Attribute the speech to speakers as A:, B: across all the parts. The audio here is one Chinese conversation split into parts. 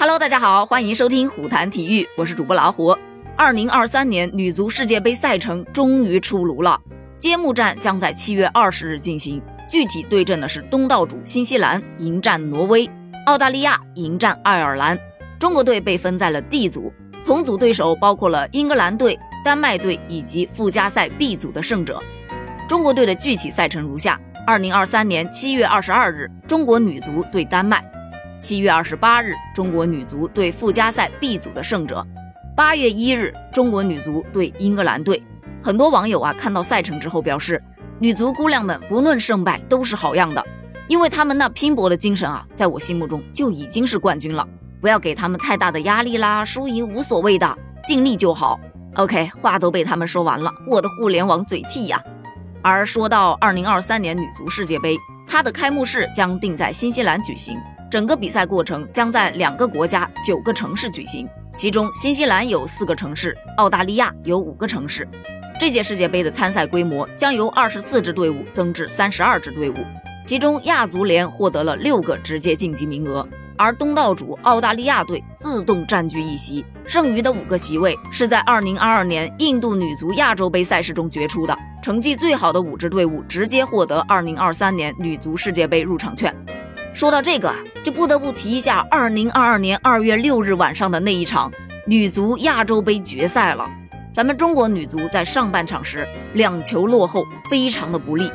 A: Hello，大家好，欢迎收听虎谈体育，我是主播老虎。二零二三年女足世界杯赛程终于出炉了，揭幕战将在七月二十日进行，具体对阵的是东道主新西兰迎战挪威，澳大利亚迎战爱尔兰。中国队被分在了 D 组，同组对手包括了英格兰队、丹麦队以及附加赛 B 组的胜者。中国队的具体赛程如下。二零二三年七月二十二日，中国女足对丹麦；七月二十八日，中国女足对附加赛 B 组的胜者；八月一日，中国女足对英格兰队。很多网友啊看到赛程之后表示，女足姑娘们不论胜败都是好样的，因为他们那拼搏的精神啊，在我心目中就已经是冠军了。不要给他们太大的压力啦，输赢无所谓的，尽力就好。OK，话都被他们说完了，我的互联网嘴替呀。而说到二零二三年女足世界杯，它的开幕式将定在新西兰举行，整个比赛过程将在两个国家九个城市举行，其中新西兰有四个城市，澳大利亚有五个城市。这届世界杯的参赛规模将由二十四支队伍增至三十二支队伍，其中亚足联获得了六个直接晋级名额，而东道主澳大利亚队自动占据一席，剩余的五个席位是在二零二二年印度女足亚洲杯赛事中决出的。成绩最好的五支队伍直接获得二零二三年女足世界杯入场券。说到这个，就不得不提一下二零二二年二月六日晚上的那一场女足亚洲杯决赛了。咱们中国女足在上半场时两球落后，非常的不利，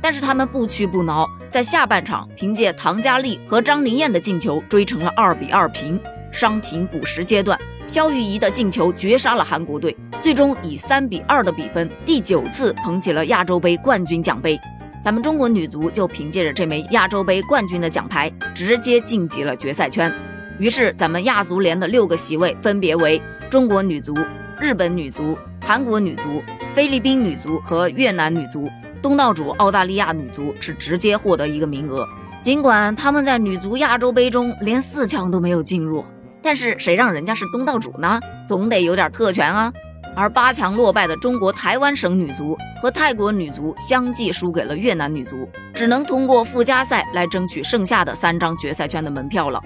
A: 但是他们不屈不挠，在下半场凭借唐佳丽和张琳艳的进球追成了二比二平。伤停补时阶段。肖玉仪的进球绝杀了韩国队，最终以三比二的比分，第九次捧起了亚洲杯冠军奖杯。咱们中国女足就凭借着这枚亚洲杯冠军的奖牌，直接晋级了决赛圈。于是，咱们亚足联的六个席位分别为中国女足、日本女足、韩国女足、菲律宾女足和越南女足。东道主澳大利亚女足是直接获得一个名额，尽管他们在女足亚洲杯中连四强都没有进入。但是谁让人家是东道主呢？总得有点特权啊！而八强落败的中国台湾省女足和泰国女足相继输给了越南女足，只能通过附加赛来争取剩下的三张决赛圈的门票了。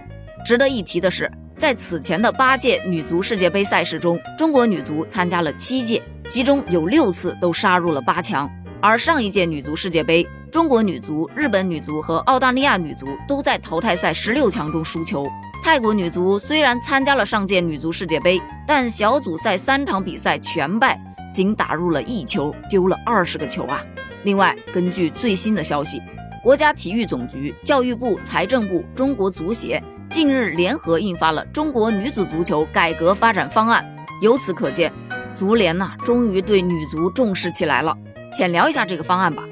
A: 值得一提的是，在此前的八届女足世界杯赛事中，中国女足参加了七届，其中有六次都杀入了八强。而上一届女足世界杯，中国女足、日本女足和澳大利亚女足都在淘汰赛十六强中输球。泰国女足虽然参加了上届女足世界杯，但小组赛三场比赛全败，仅打入了一球，丢了二十个球啊！另外，根据最新的消息，国家体育总局、教育部、财政部、中国足协近日联合印发了《中国女子足球改革发展方案》，由此可见，足联呐终于对女足重视起来了。浅聊一下这个方案吧。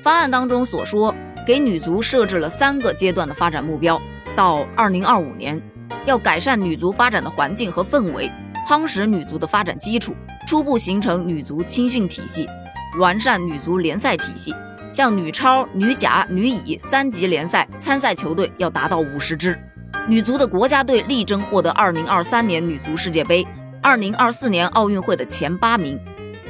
A: 方案当中所说，给女足设置了三个阶段的发展目标。到二零二五年，要改善女足发展的环境和氛围，夯实女足的发展基础，初步形成女足青训体系，完善女足联赛体系。像女超、女甲、女乙三级联赛参赛球队要达到五十支。女足的国家队力争获得二零二三年女足世界杯、二零二四年奥运会的前八名。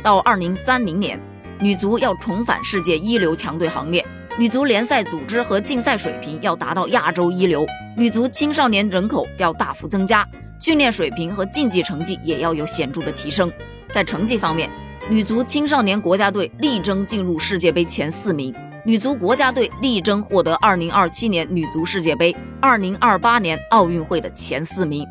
A: 到二零三零年，女足要重返世界一流强队行列。女足联赛组织和竞赛水平要达到亚洲一流，女足青少年人口要大幅增加，训练水平和竞技成绩也要有显著的提升。在成绩方面，女足青少年国家队力争进入世界杯前四名，女足国家队力争获得2027年女足世界杯、2028年奥运会的前四名。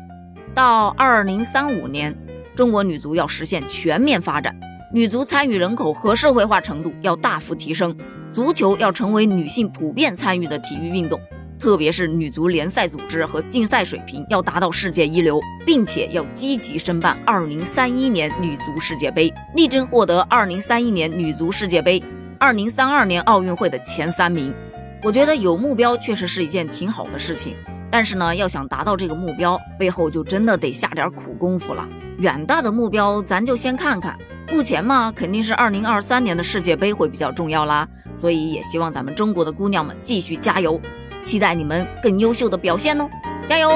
A: 到2035年，中国女足要实现全面发展，女足参与人口和社会化程度要大幅提升。足球要成为女性普遍参与的体育运动，特别是女足联赛组织和竞赛水平要达到世界一流，并且要积极申办2031年女足世界杯，力争获得2031年女足世界杯、2032年奥运会的前三名。我觉得有目标确实是一件挺好的事情，但是呢，要想达到这个目标，背后就真的得下点苦功夫了。远大的目标咱就先看看，目前嘛，肯定是2023年的世界杯会比较重要啦。所以也希望咱们中国的姑娘们继续加油，期待你们更优秀的表现哦，加油！